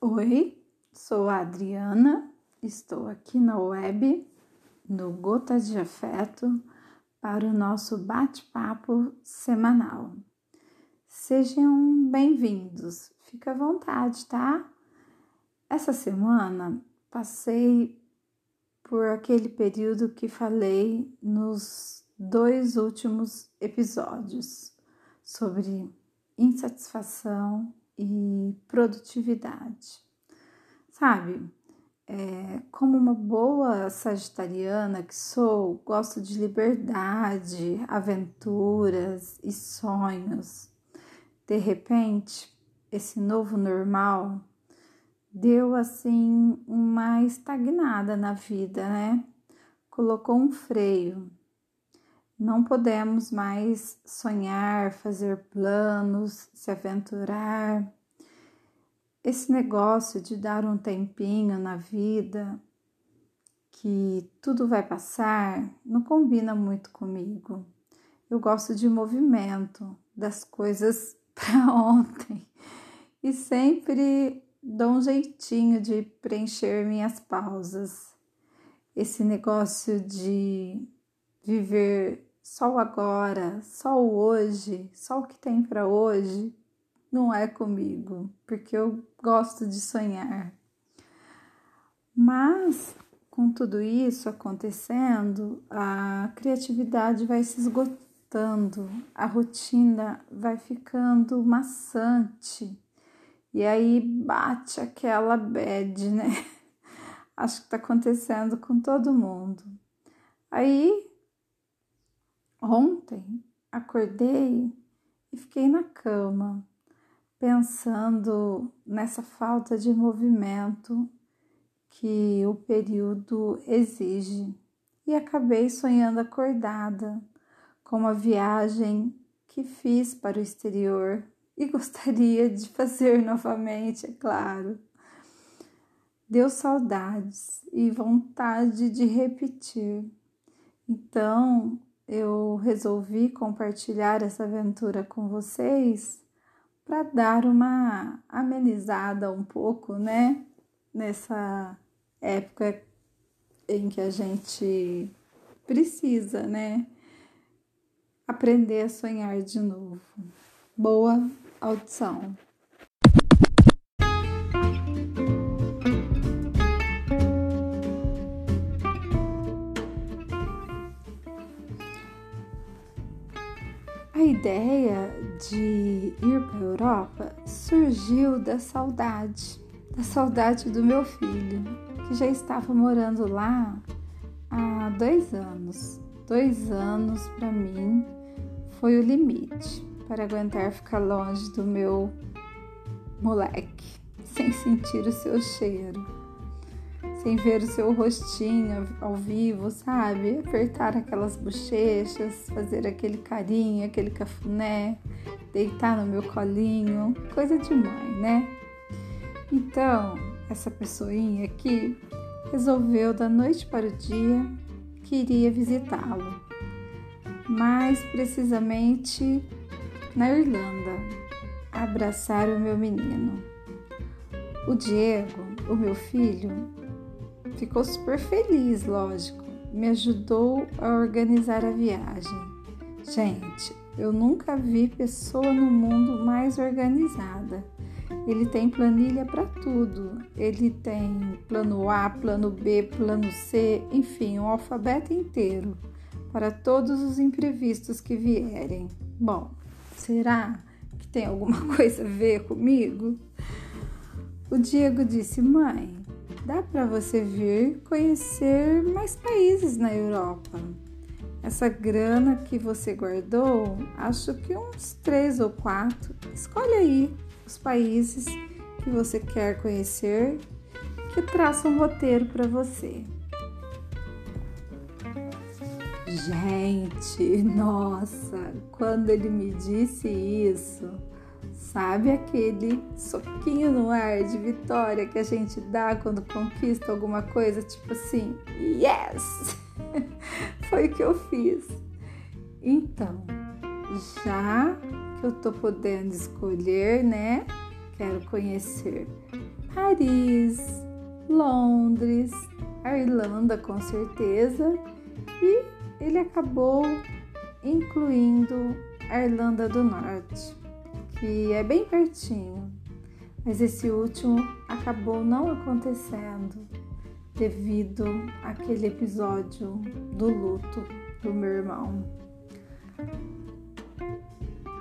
Oi, sou a Adriana, estou aqui na web, no Gotas de Afeto, para o nosso bate-papo semanal. Sejam bem-vindos, fica à vontade, tá? Essa semana passei por aquele período que falei nos dois últimos episódios sobre insatisfação e produtividade. Sabe, é, como uma boa sagitariana que sou, gosto de liberdade, aventuras e sonhos. De repente, esse novo normal deu assim uma estagnada na vida, né? Colocou um freio não podemos mais sonhar, fazer planos, se aventurar. Esse negócio de dar um tempinho na vida, que tudo vai passar, não combina muito comigo. Eu gosto de movimento, das coisas para ontem e sempre dou um jeitinho de preencher minhas pausas. Esse negócio de viver só o agora, só o hoje, só o que tem para hoje, não é comigo, porque eu gosto de sonhar. Mas com tudo isso acontecendo, a criatividade vai se esgotando, a rotina vai ficando maçante. E aí bate aquela bad, né? Acho que tá acontecendo com todo mundo. Aí Ontem acordei e fiquei na cama, pensando nessa falta de movimento que o período exige, e acabei sonhando acordada com uma viagem que fiz para o exterior e gostaria de fazer novamente, é claro. Deu saudades e vontade de repetir. Então, eu resolvi compartilhar essa aventura com vocês para dar uma amenizada um pouco, né? Nessa época em que a gente precisa, né? Aprender a sonhar de novo. Boa audição! Ideia de ir para a Europa surgiu da saudade, da saudade do meu filho, que já estava morando lá há dois anos. Dois anos para mim foi o limite para aguentar ficar longe do meu moleque, sem sentir o seu cheiro sem ver o seu rostinho ao vivo, sabe? Apertar aquelas bochechas, fazer aquele carinho, aquele cafuné, deitar no meu colinho, coisa de mãe, né? Então, essa pessoinha aqui resolveu da noite para o dia que iria visitá-lo, mais precisamente na Irlanda, abraçar o meu menino. O Diego, o meu filho, Ficou super feliz, lógico. Me ajudou a organizar a viagem. Gente, eu nunca vi pessoa no mundo mais organizada. Ele tem planilha para tudo. Ele tem plano A, plano B, plano C, enfim, um alfabeto inteiro para todos os imprevistos que vierem. Bom, será que tem alguma coisa a ver comigo? O Diego disse: Mãe, dá para você vir conhecer mais países na Europa. Essa grana que você guardou, acho que uns três ou quatro. Escolhe aí os países que você quer conhecer, que traça um roteiro para você. Gente, nossa, quando ele me disse isso, Sabe aquele soquinho no ar de vitória que a gente dá quando conquista alguma coisa? Tipo assim, yes! Foi o que eu fiz. Então, já que eu tô podendo escolher, né? quero conhecer Paris, Londres, a Irlanda com certeza, e ele acabou incluindo a Irlanda do Norte, que é bem pertinho, mas esse último acabou não acontecendo devido àquele episódio do luto do meu irmão.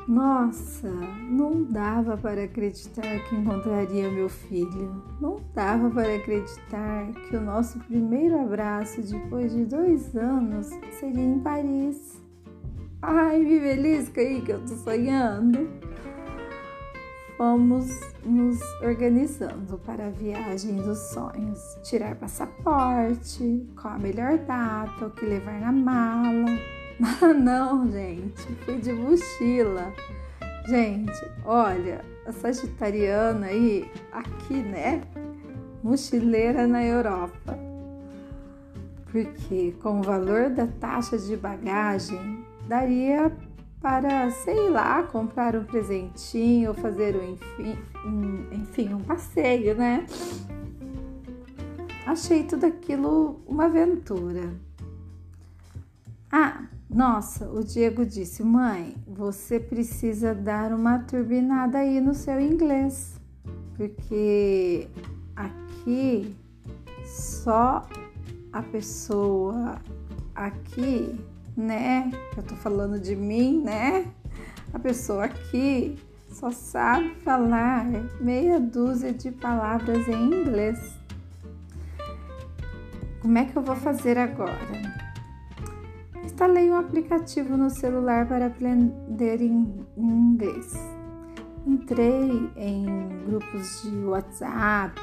Nossa, não dava para acreditar que encontraria meu filho. Não dava para acreditar que o nosso primeiro abraço depois de dois anos seria em Paris. Ai, me belisca aí que eu tô sonhando. Fomos nos organizando para a viagem dos sonhos. Tirar passaporte, qual a melhor data, o que levar na mala não, gente, fui de mochila. Gente, olha, a sagitariana aí, aqui, né? Mochileira na Europa. Porque com o valor da taxa de bagagem, daria para, sei lá, comprar um presentinho, fazer um, enfim, um, enfim, um passeio, né? Achei tudo aquilo uma aventura. Ah, nossa, o Diego disse: Mãe, você precisa dar uma turbinada aí no seu inglês, porque aqui só a pessoa aqui, né? Eu tô falando de mim, né? A pessoa aqui só sabe falar meia dúzia de palavras em inglês. Como é que eu vou fazer agora? Instalei um aplicativo no celular para aprender inglês. Entrei em grupos de WhatsApp,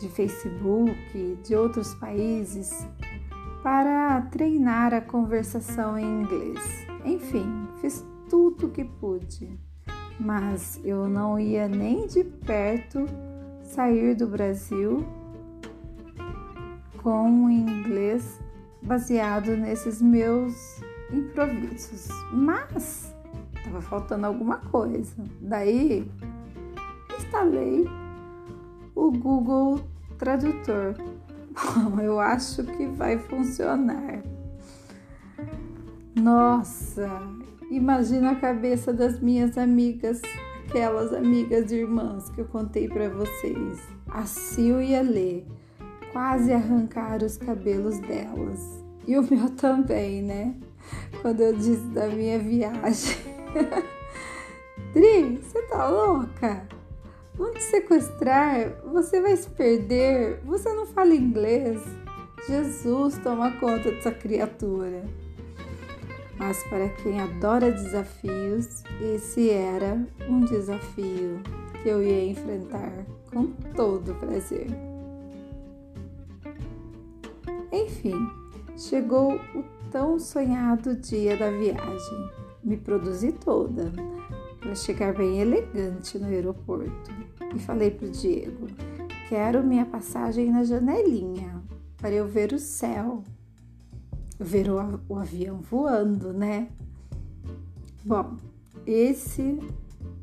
de Facebook, de outros países para treinar a conversação em inglês. Enfim, fiz tudo o que pude, mas eu não ia nem de perto sair do Brasil com o inglês baseado nesses meus improvisos. Mas estava faltando alguma coisa. Daí instalei o Google Tradutor. Bom, eu acho que vai funcionar. Nossa, imagina a cabeça das minhas amigas, aquelas amigas irmãs que eu contei para vocês. A Sil e a Lê quase arrancar os cabelos delas. E o meu também, né? Quando eu disse da minha viagem. Dri, você tá louca? Vão te sequestrar, você vai se perder, você não fala inglês. Jesus toma conta dessa criatura. Mas para quem adora desafios, esse era um desafio que eu ia enfrentar com todo prazer. Enfim, chegou o tão sonhado dia da viagem. Me produzi toda para chegar bem elegante no aeroporto e falei para o Diego: quero minha passagem na janelinha para eu ver o céu, ver o, o avião voando, né? Bom, esse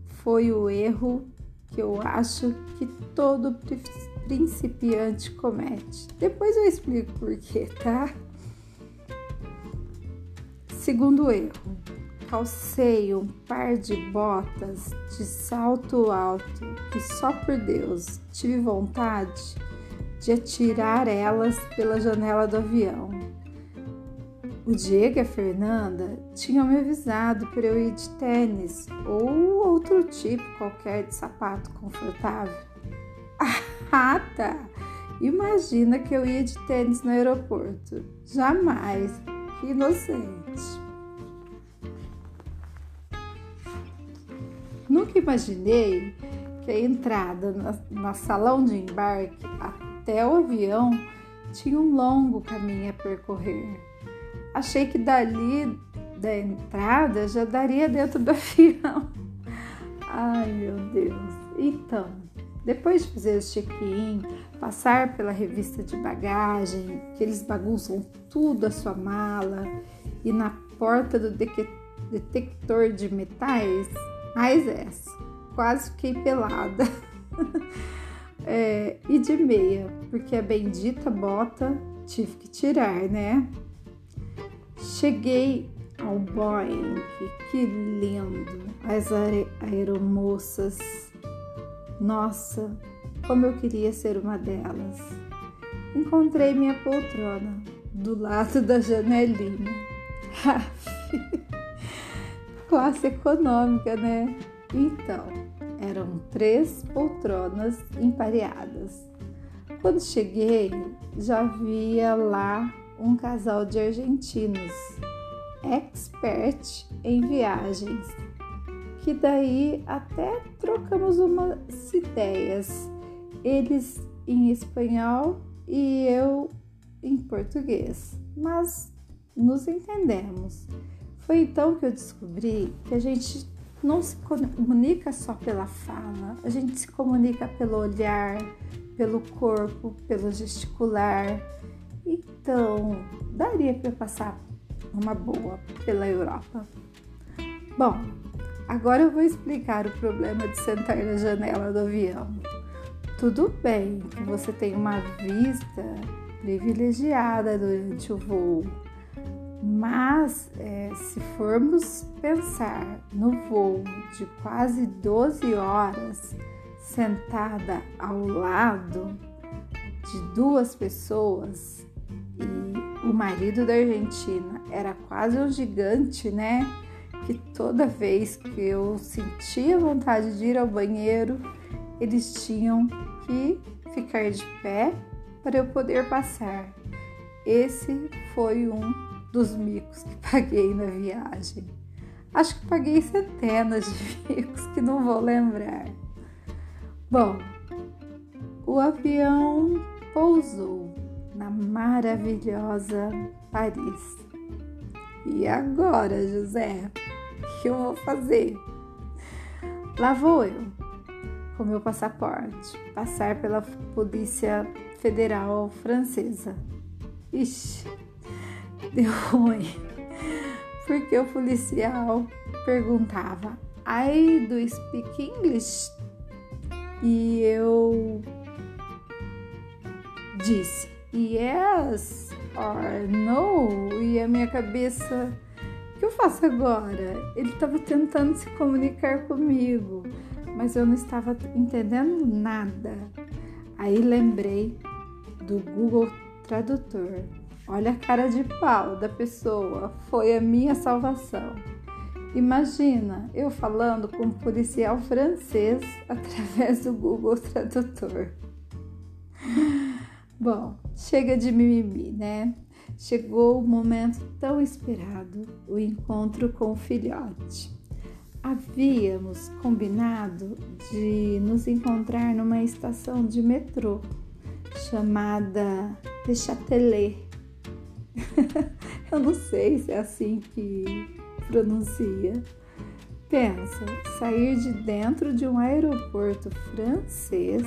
foi o erro que eu acho que todo principiante comete. Depois eu explico por quê, tá? Segundo erro, calcei um par de botas de salto alto que só por Deus tive vontade de atirar elas pela janela do avião. O Diego e a Fernanda tinham me avisado para eu ir de tênis ou outro tipo qualquer de sapato confortável. Ah, tá! Imagina que eu ia de tênis no aeroporto. Jamais! Que inocente! Nunca imaginei que a entrada na, na salão de embarque até o avião tinha um longo caminho a percorrer. Achei que dali da entrada já daria dentro do avião. Ai meu Deus! Então, depois de fazer o check-in, passar pela revista de bagagem, que eles bagunçam tudo a sua mala, e na porta do detector de metais, mais essa. quase fiquei pelada. é, e de meia, porque a bendita bota tive que tirar, né? Cheguei ao Boeing, que lindo! As aeromoças. Nossa, como eu queria ser uma delas. Encontrei minha poltrona do lado da janelinha. Classe econômica, né? Então, eram três poltronas empareadas. Quando cheguei, já via lá um casal de argentinos, expert em viagens, que daí até trocamos umas ideias, eles em espanhol e eu em português, mas nos entendemos. Foi então que eu descobri que a gente não se comunica só pela fala, a gente se comunica pelo olhar, pelo corpo, pelo gesticular. Então, daria para passar uma boa pela Europa. Bom, agora eu vou explicar o problema de sentar na janela do avião. Tudo bem que você tem uma vista privilegiada durante o voo, mas é, se formos pensar no voo de quase 12 horas sentada ao lado de duas pessoas e o marido da Argentina era quase um gigante, né? Que toda vez que eu sentia vontade de ir ao banheiro, eles tinham que ficar de pé para eu poder passar. Esse foi um dos micos que paguei na viagem. Acho que paguei centenas de micos que não vou lembrar. Bom, o avião pousou na maravilhosa Paris. E agora, José, o que eu vou fazer? Lá vou eu, com meu passaporte, passar pela Polícia Federal Francesa. Ixi, deu ruim, porque o policial perguntava: I do speak English? E eu disse yes or no, e a minha cabeça, o que eu faço agora? Ele estava tentando se comunicar comigo, mas eu não estava entendendo nada. Aí lembrei do Google Tradutor. Olha a cara de pau da pessoa, foi a minha salvação. Imagina eu falando com um policial francês através do Google Tradutor. Bom, chega de mimimi, né? Chegou o momento tão esperado, o encontro com o filhote. Havíamos combinado de nos encontrar numa estação de metrô chamada de Châtelet Eu não sei se é assim que pronuncia. Pensa, sair de dentro de um aeroporto francês,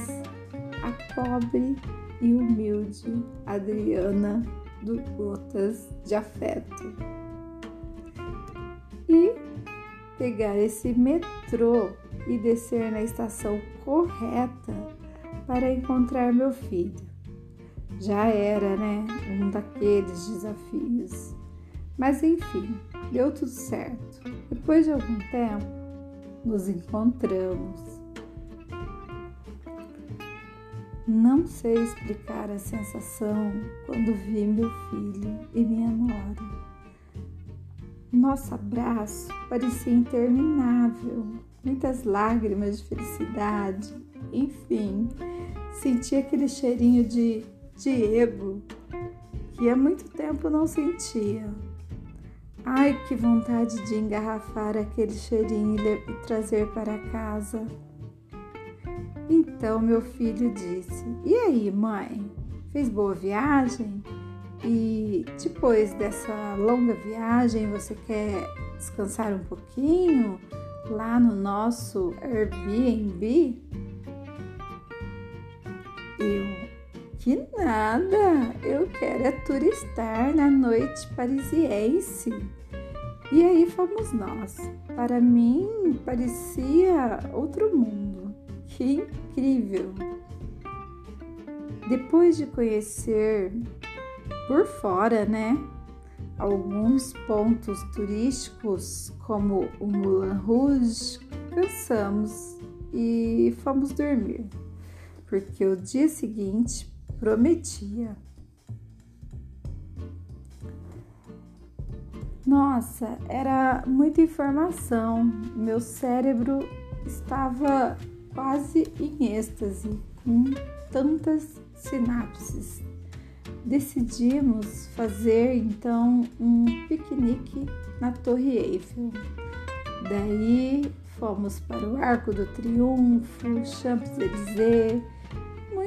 a pobre e humilde Adriana do Gotas de Afeto. E pegar esse metrô e descer na estação correta para encontrar meu filho já era, né? Um daqueles desafios. Mas enfim, deu tudo certo. Depois de algum tempo, nos encontramos. Não sei explicar a sensação quando vi meu filho e minha nora. Nosso abraço parecia interminável, muitas lágrimas de felicidade, enfim, senti aquele cheirinho de Diego, que há muito tempo não sentia. Ai, que vontade de engarrafar aquele cheirinho e trazer para casa. Então meu filho disse: E aí, mãe? Fez boa viagem? E depois dessa longa viagem, você quer descansar um pouquinho lá no nosso Airbnb? Nada! Eu quero é turistar na noite parisiense. E aí fomos nós. Para mim, parecia outro mundo. Que incrível! Depois de conhecer por fora, né, alguns pontos turísticos como o Moulin Rouge, cansamos e fomos dormir, porque o dia seguinte prometia. Nossa, era muita informação. Meu cérebro estava quase em êxtase com tantas sinapses. Decidimos fazer então um piquenique na Torre Eiffel. Daí fomos para o Arco do Triunfo, Champs-Élysées,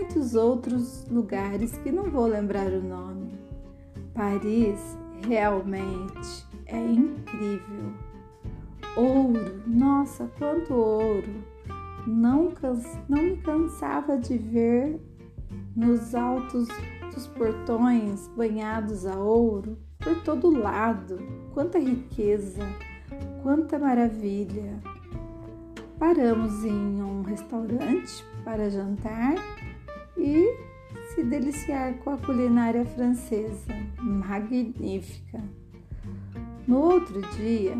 muitos outros lugares que não vou lembrar o nome. Paris realmente é incrível. Ouro, nossa, quanto ouro! Não, não me cansava de ver nos altos dos portões banhados a ouro por todo lado. Quanta riqueza, quanta maravilha! Paramos em um restaurante para jantar e se deliciar com a culinária francesa, magnífica. No outro dia,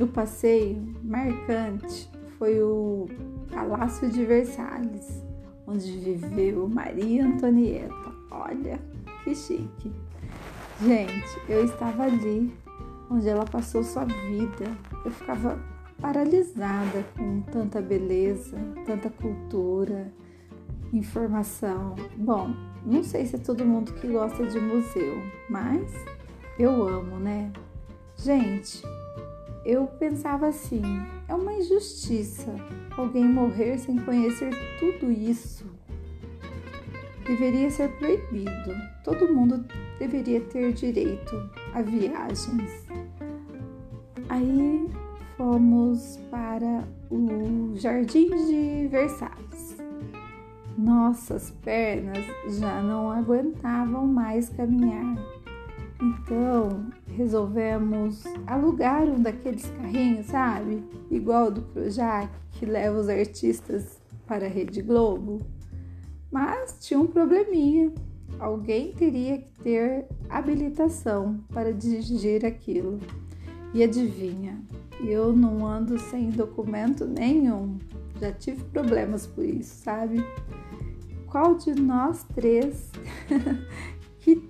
o passeio marcante foi o Palácio de Versalhes, onde viveu Maria Antonieta. Olha que chique! Gente, eu estava ali onde ela passou sua vida. Eu ficava paralisada com tanta beleza, tanta cultura, informação. Bom, não sei se é todo mundo que gosta de museu, mas eu amo, né? Gente, eu pensava assim: é uma injustiça alguém morrer sem conhecer tudo isso. Deveria ser proibido. Todo mundo deveria ter direito a viagens. Aí fomos para o Jardim de Versalhes. Nossas pernas já não aguentavam mais caminhar. Então resolvemos alugar um daqueles carrinhos, sabe? Igual do Projac, que leva os artistas para a Rede Globo. Mas tinha um probleminha. Alguém teria que ter habilitação para dirigir aquilo. E adivinha, eu não ando sem documento nenhum. Já tive problemas por isso, sabe? Qual de nós três que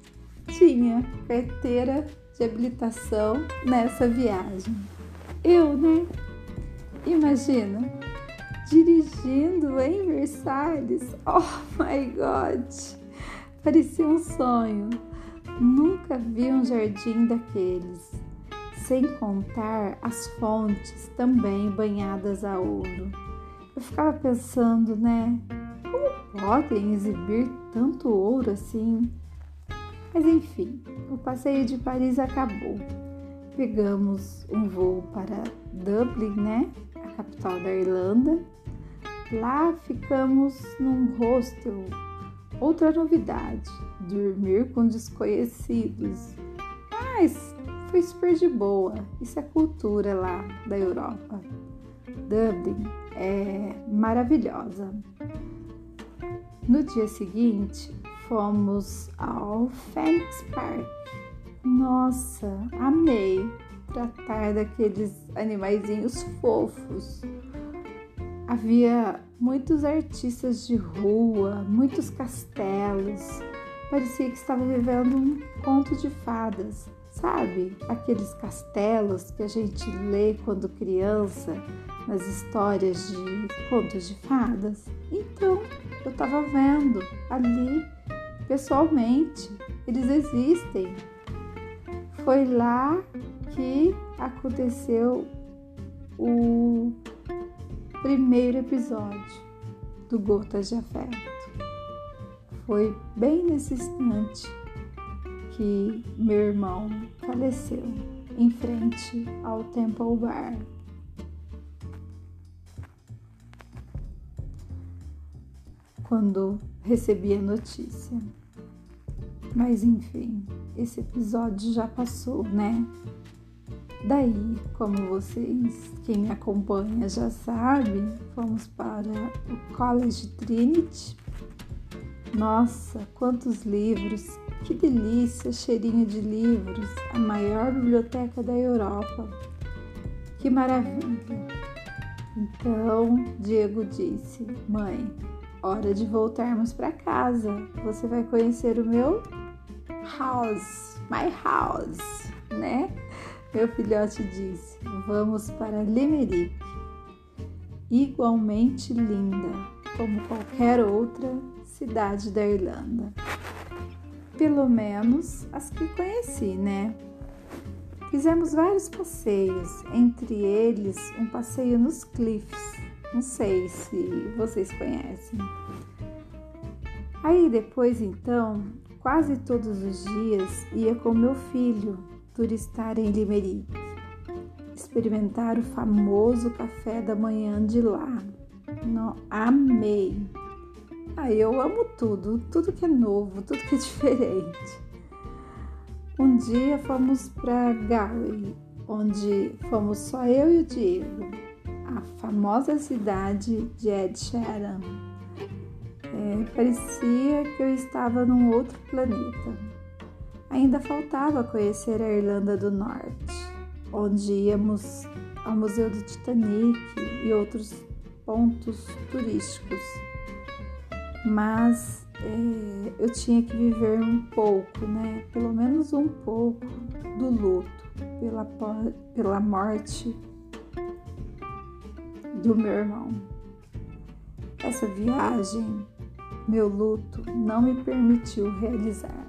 tinha carteira de habilitação nessa viagem? Eu, né? Imagina, dirigindo em Versalhes. Oh my God! Parecia um sonho. Nunca vi um jardim daqueles sem contar as fontes também banhadas a ouro. Eu ficava pensando, né? Como podem exibir tanto ouro assim? Mas enfim, o passeio de Paris acabou. Pegamos um voo para Dublin, né? A capital da Irlanda. Lá ficamos num hostel. Outra novidade: dormir com desconhecidos. Mas foi super de boa. Isso é cultura lá da Europa. Dublin é maravilhosa. No dia seguinte, fomos ao Phoenix Park. Nossa, amei tratar daqueles animaizinhos fofos. Havia muitos artistas de rua, muitos castelos. Parecia que estava vivendo um conto de fadas. Sabe aqueles castelos que a gente lê quando criança nas histórias de contos de fadas? Então, eu estava vendo ali pessoalmente, eles existem. Foi lá que aconteceu o primeiro episódio do Gotas de Afeto. Foi bem nesse instante que meu irmão faleceu em frente ao Temple Bar. Quando recebi a notícia. Mas enfim, esse episódio já passou, né? Daí, como vocês, quem me acompanha já sabe, fomos para o College Trinity. Nossa, quantos livros! Que delícia, cheirinho de livros! A maior biblioteca da Europa. Que maravilha! Então, Diego disse: Mãe, hora de voltarmos para casa. Você vai conhecer o meu house, my house, né? Meu filhote disse: Vamos para Limerick, igualmente linda como qualquer outra cidade da Irlanda. Pelo menos as que conheci, né? Fizemos vários passeios, entre eles um passeio nos Cliffs. Não sei se vocês conhecem. Aí depois, então, quase todos os dias ia com meu filho turistar em Limerick, experimentar o famoso café da manhã de lá. Amei! Aí eu amo tudo, tudo que é novo, tudo que é diferente. Um dia fomos para Galway, onde fomos só eu e o Diego, a famosa cidade de Ed Sheeran. É, parecia que eu estava num outro planeta. Ainda faltava conhecer a Irlanda do Norte, onde íamos ao Museu do Titanic e outros pontos turísticos. Mas é, eu tinha que viver um pouco, né? Pelo menos um pouco do luto pela, pela morte do meu irmão. Essa viagem, meu luto, não me permitiu realizar.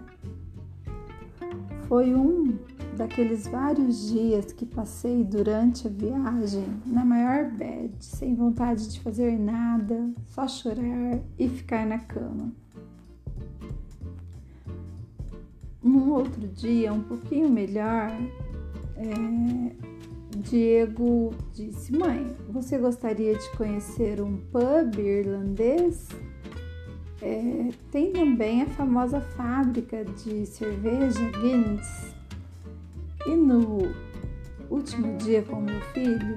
Foi um daqueles vários dias que passei durante a viagem na maior bed, sem vontade de fazer nada, só chorar e ficar na cama. Um outro dia, um pouquinho melhor, é, Diego disse: Mãe, você gostaria de conhecer um pub irlandês? É, tem também a famosa fábrica de cerveja Guinness. E no último dia com meu filho,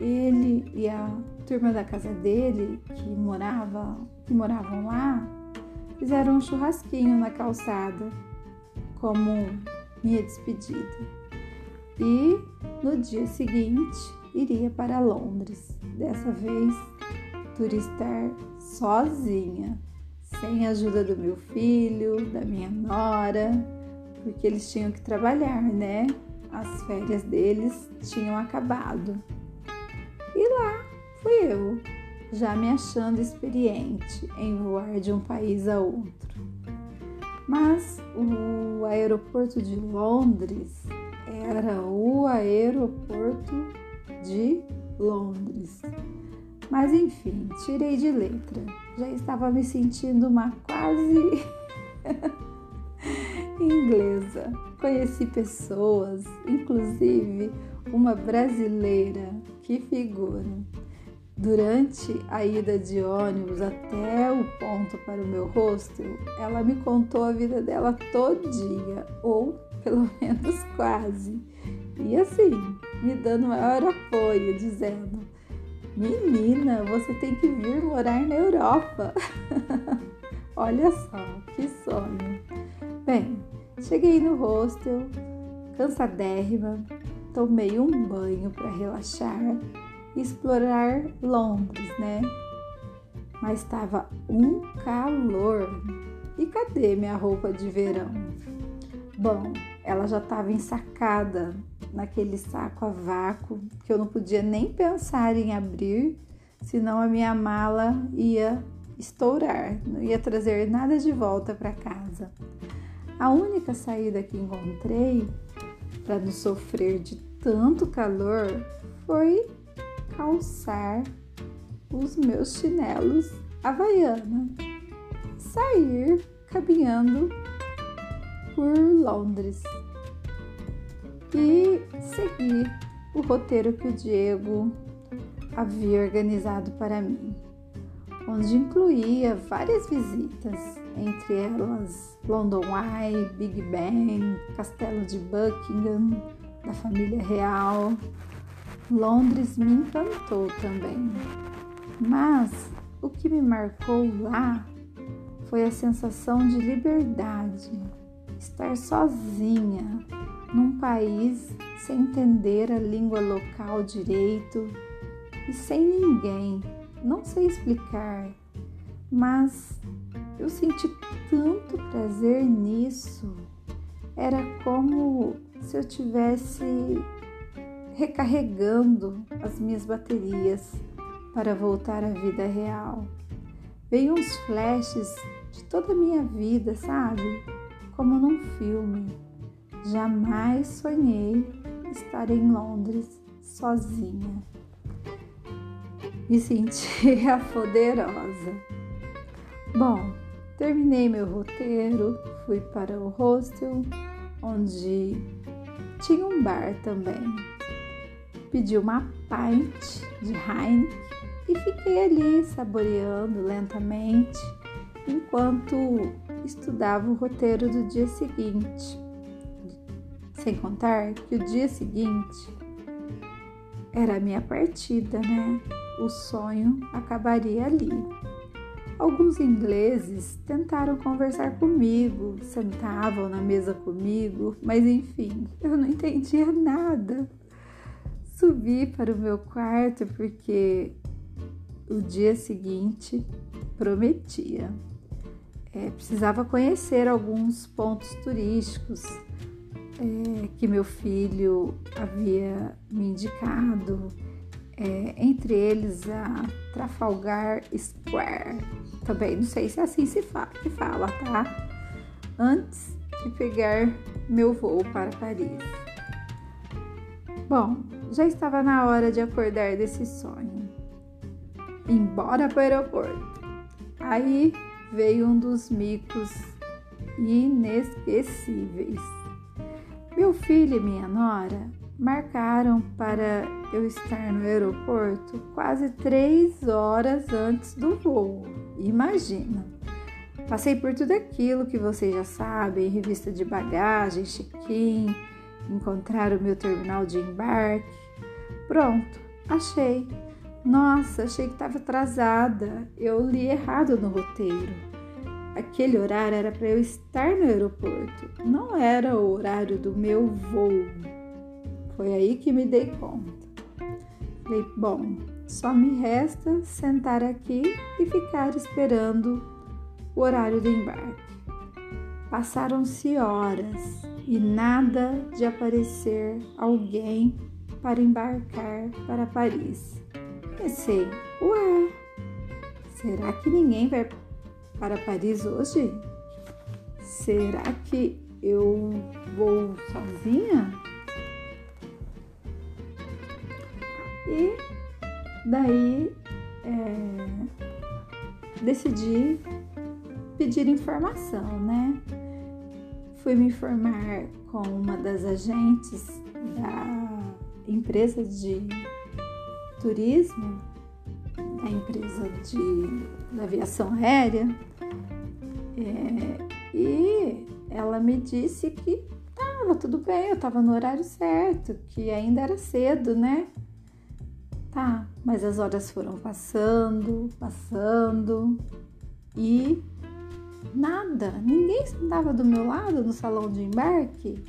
ele e a turma da casa dele, que morava, que moravam lá, fizeram um churrasquinho na calçada como minha despedida. E no dia seguinte iria para Londres, dessa vez turistar sozinha, sem a ajuda do meu filho, da minha nora, porque eles tinham que trabalhar, né? As férias deles tinham acabado. E lá fui eu, já me achando experiente em voar de um país a outro. Mas o aeroporto de Londres era o aeroporto de Londres. Mas enfim, tirei de letra. Já estava me sentindo uma quase inglesa. Conheci pessoas, inclusive uma brasileira, que figura. Durante a ida de ônibus até o ponto para o meu hostel, ela me contou a vida dela todinha, ou pelo menos quase. E assim, me dando maior apoio, dizendo: Menina, você tem que vir morar na Europa. Olha só, que sonho. Bem, cheguei no hostel, cansadérrima, tomei um banho para relaxar explorar Londres, né? Mas estava um calor. E cadê minha roupa de verão? Bom, ela já estava ensacada naquele saco a vácuo que eu não podia nem pensar em abrir, senão a minha mala ia estourar, não ia trazer nada de volta para casa. A única saída que encontrei para não sofrer de tanto calor foi calçar os meus chinelos havaiana, sair caminhando por Londres. E seguir o roteiro que o Diego havia organizado para mim, onde incluía várias visitas, entre elas London Eye, Big Ben, Castelo de Buckingham, da família real. Londres me encantou também. Mas o que me marcou lá foi a sensação de liberdade, estar sozinha num país sem entender a língua local direito e sem ninguém. Não sei explicar, mas eu senti tanto prazer nisso. Era como se eu tivesse recarregando as minhas baterias para voltar à vida real. Veio uns flashes de toda a minha vida, sabe? Como num filme. Jamais sonhei estar em Londres sozinha. Me sentia poderosa. Bom, terminei meu roteiro, fui para o hostel, onde tinha um bar também. Pedi uma pint de Heineken e fiquei ali saboreando lentamente enquanto estudava o roteiro do dia seguinte. Sem contar que o dia seguinte era a minha partida, né? O sonho acabaria ali. Alguns ingleses tentaram conversar comigo, sentavam na mesa comigo, mas enfim, eu não entendia nada. Subi para o meu quarto porque o dia seguinte prometia. É, precisava conhecer alguns pontos turísticos é, que meu filho havia me indicado, é, entre eles a Trafalgar Square. Também não sei se é assim se fala, tá? Antes de pegar meu voo para Paris. Bom, já estava na hora de acordar desse sonho. Embora para o aeroporto. Aí veio um dos micos inesquecíveis. Meu filho e minha nora marcaram para eu estar no aeroporto quase três horas antes do voo. Imagina! Passei por tudo aquilo que vocês já sabem: revista de bagagem, check-in, encontrar o meu terminal de embarque. Pronto, achei. Nossa, achei que estava atrasada. Eu li errado no roteiro. Aquele horário era para eu estar no aeroporto, não era o horário do meu voo. Foi aí que me dei conta. Falei, bom, só me resta sentar aqui e ficar esperando o horário do embarque. Passaram-se horas e nada de aparecer alguém para embarcar para Paris. Pensei, ué, será que ninguém vai para Paris hoje? Será que eu vou sozinha? E daí é, decidi pedir informação, né? Fui me informar com uma das agentes da empresa de turismo, da empresa de da aviação aérea, é, e ela me disse que estava tudo bem, eu estava no horário certo, que ainda era cedo, né? Tá, mas as horas foram passando, passando e nada, ninguém estava do meu lado no salão de embarque.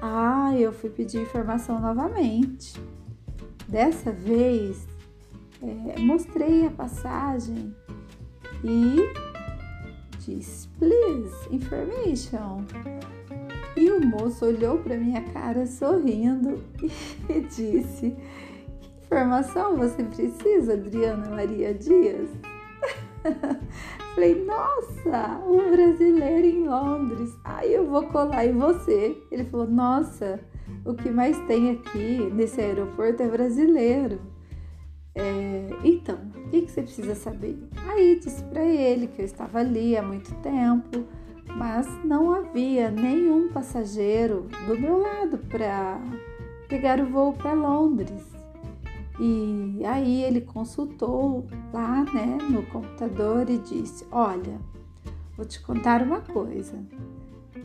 Ah, eu fui pedir informação novamente. Dessa vez, é, mostrei a passagem e disse, please, information. E o moço olhou para minha cara sorrindo e disse, informação você precisa, Adriana Maria Dias? Falei, nossa, um brasileiro em Londres. Aí eu vou colar em você. Ele falou, nossa, o que mais tem aqui nesse aeroporto é brasileiro. É, então, o que, que você precisa saber? Aí disse para ele que eu estava ali há muito tempo, mas não havia nenhum passageiro do meu lado para pegar o voo para Londres. E aí ele consultou lá, né, no computador e disse: Olha, vou te contar uma coisa.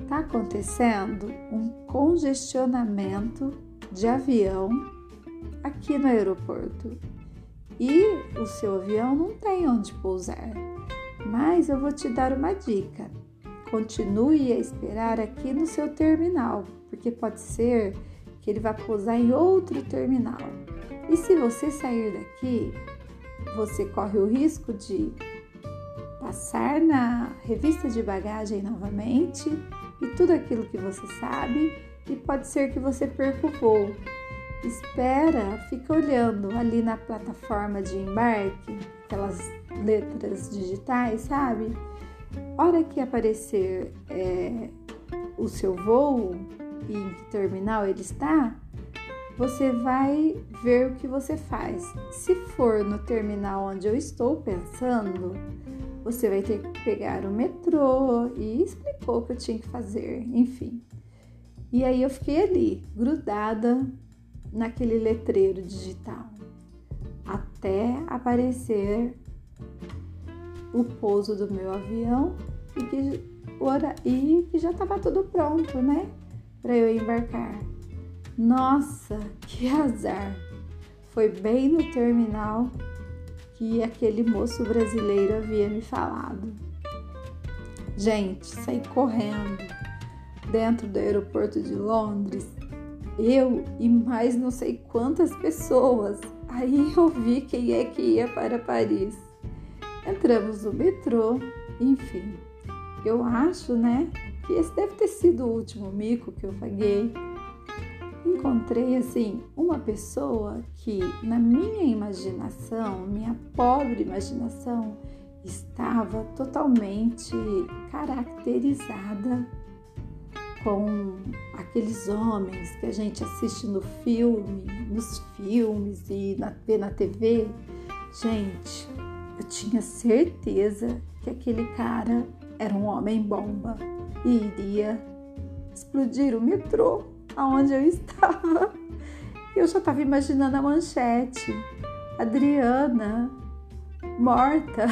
está acontecendo um congestionamento de avião aqui no aeroporto e o seu avião não tem onde pousar. Mas eu vou te dar uma dica. Continue a esperar aqui no seu terminal, porque pode ser que ele vá pousar em outro terminal. E se você sair daqui, você corre o risco de passar na revista de bagagem novamente e tudo aquilo que você sabe, e pode ser que você perca o voo. Espera, fica olhando ali na plataforma de embarque, aquelas letras digitais, sabe? Hora que aparecer é, o seu voo e em que terminal ele está, você vai ver o que você faz. Se for no terminal onde eu estou pensando, você vai ter que pegar o metrô e explicou o que eu tinha que fazer, enfim. E aí eu fiquei ali, grudada naquele letreiro digital, até aparecer o pouso do meu avião e que, e que já estava tudo pronto, né? Para eu embarcar. Nossa, que azar! Foi bem no terminal que aquele moço brasileiro havia me falado. Gente, saí correndo dentro do aeroporto de Londres, eu e mais não sei quantas pessoas. Aí eu vi quem é que ia para Paris. Entramos no metrô, enfim. Eu acho, né, que esse deve ter sido o último mico que eu paguei encontrei assim uma pessoa que na minha imaginação, minha pobre imaginação, estava totalmente caracterizada com aqueles homens que a gente assiste no filme, nos filmes e na, vê na TV. Gente, eu tinha certeza que aquele cara era um homem bomba e iria explodir o metrô aonde eu estava. Eu já estava imaginando a manchete. Adriana morta,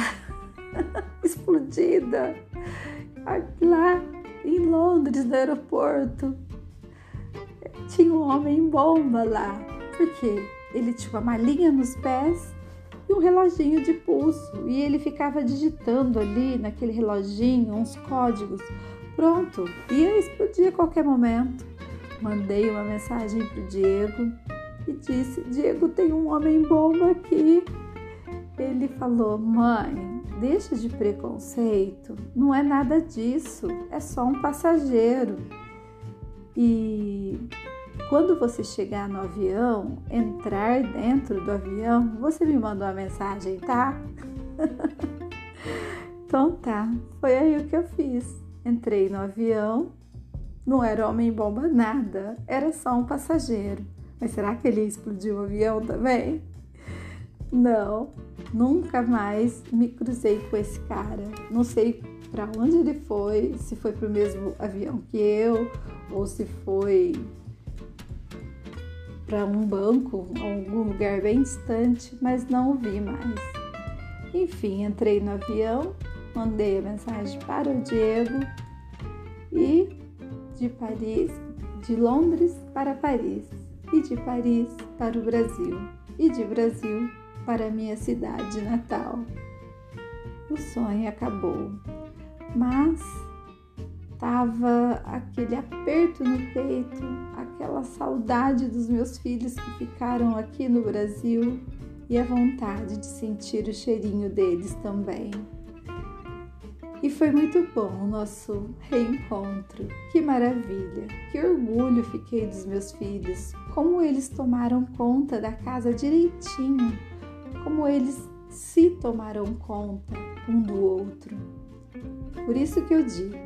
explodida, lá em Londres, no aeroporto. Tinha um homem bomba lá, porque ele tinha uma malinha nos pés e um reloginho de pulso, e ele ficava digitando ali naquele reloginho uns códigos. Pronto, ia explodir a qualquer momento mandei uma mensagem para o Diego e disse: Diego, tem um homem bomba aqui. Ele falou: Mãe, deixa de preconceito, não é nada disso, é só um passageiro. E quando você chegar no avião, entrar dentro do avião, você me mandou uma mensagem, tá? então tá, foi aí o que eu fiz. Entrei no avião, não era homem-bomba nada, era só um passageiro. Mas será que ele explodiu o avião também? Não, nunca mais me cruzei com esse cara. Não sei para onde ele foi, se foi para o mesmo avião que eu ou se foi para um banco, algum lugar bem distante, mas não o vi mais. Enfim, entrei no avião, mandei a mensagem para o Diego e de Paris, de Londres para Paris, e de Paris para o Brasil, e de Brasil para minha cidade natal. O sonho acabou, mas tava aquele aperto no peito, aquela saudade dos meus filhos que ficaram aqui no Brasil e a vontade de sentir o cheirinho deles também. E foi muito bom o nosso reencontro. Que maravilha! Que orgulho fiquei dos meus filhos. Como eles tomaram conta da casa direitinho. Como eles se tomaram conta um do outro. Por isso que eu digo,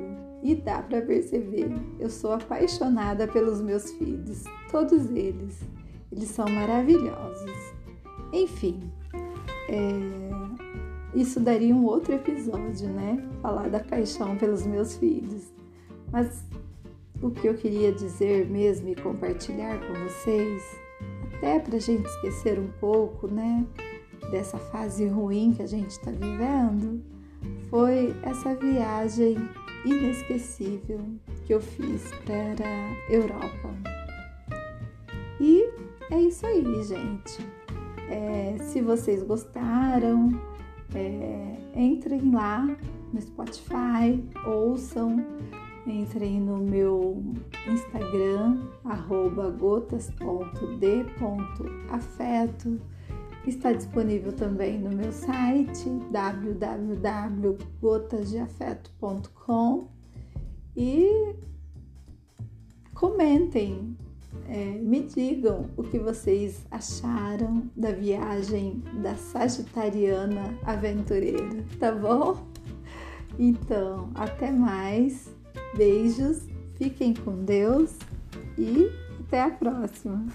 e dá para perceber, eu sou apaixonada pelos meus filhos, todos eles. Eles são maravilhosos. Enfim, é, isso daria um outro episódio, né? Falar da paixão pelos meus filhos. Mas o que eu queria dizer mesmo e compartilhar com vocês, até para a gente esquecer um pouco, né? Dessa fase ruim que a gente está vivendo, foi essa viagem inesquecível que eu fiz para a Europa. E é isso aí, gente. É, se vocês gostaram, é, entrem lá no Spotify, ouçam, entrem no meu Instagram, arroba gotas.d.afeto. Está disponível também no meu site www.gotasdeafeto.com e comentem, é, me digam o que vocês acharam da viagem da Sagitariana Aventureira, tá bom? Então, até mais, beijos, fiquem com Deus e até a próxima!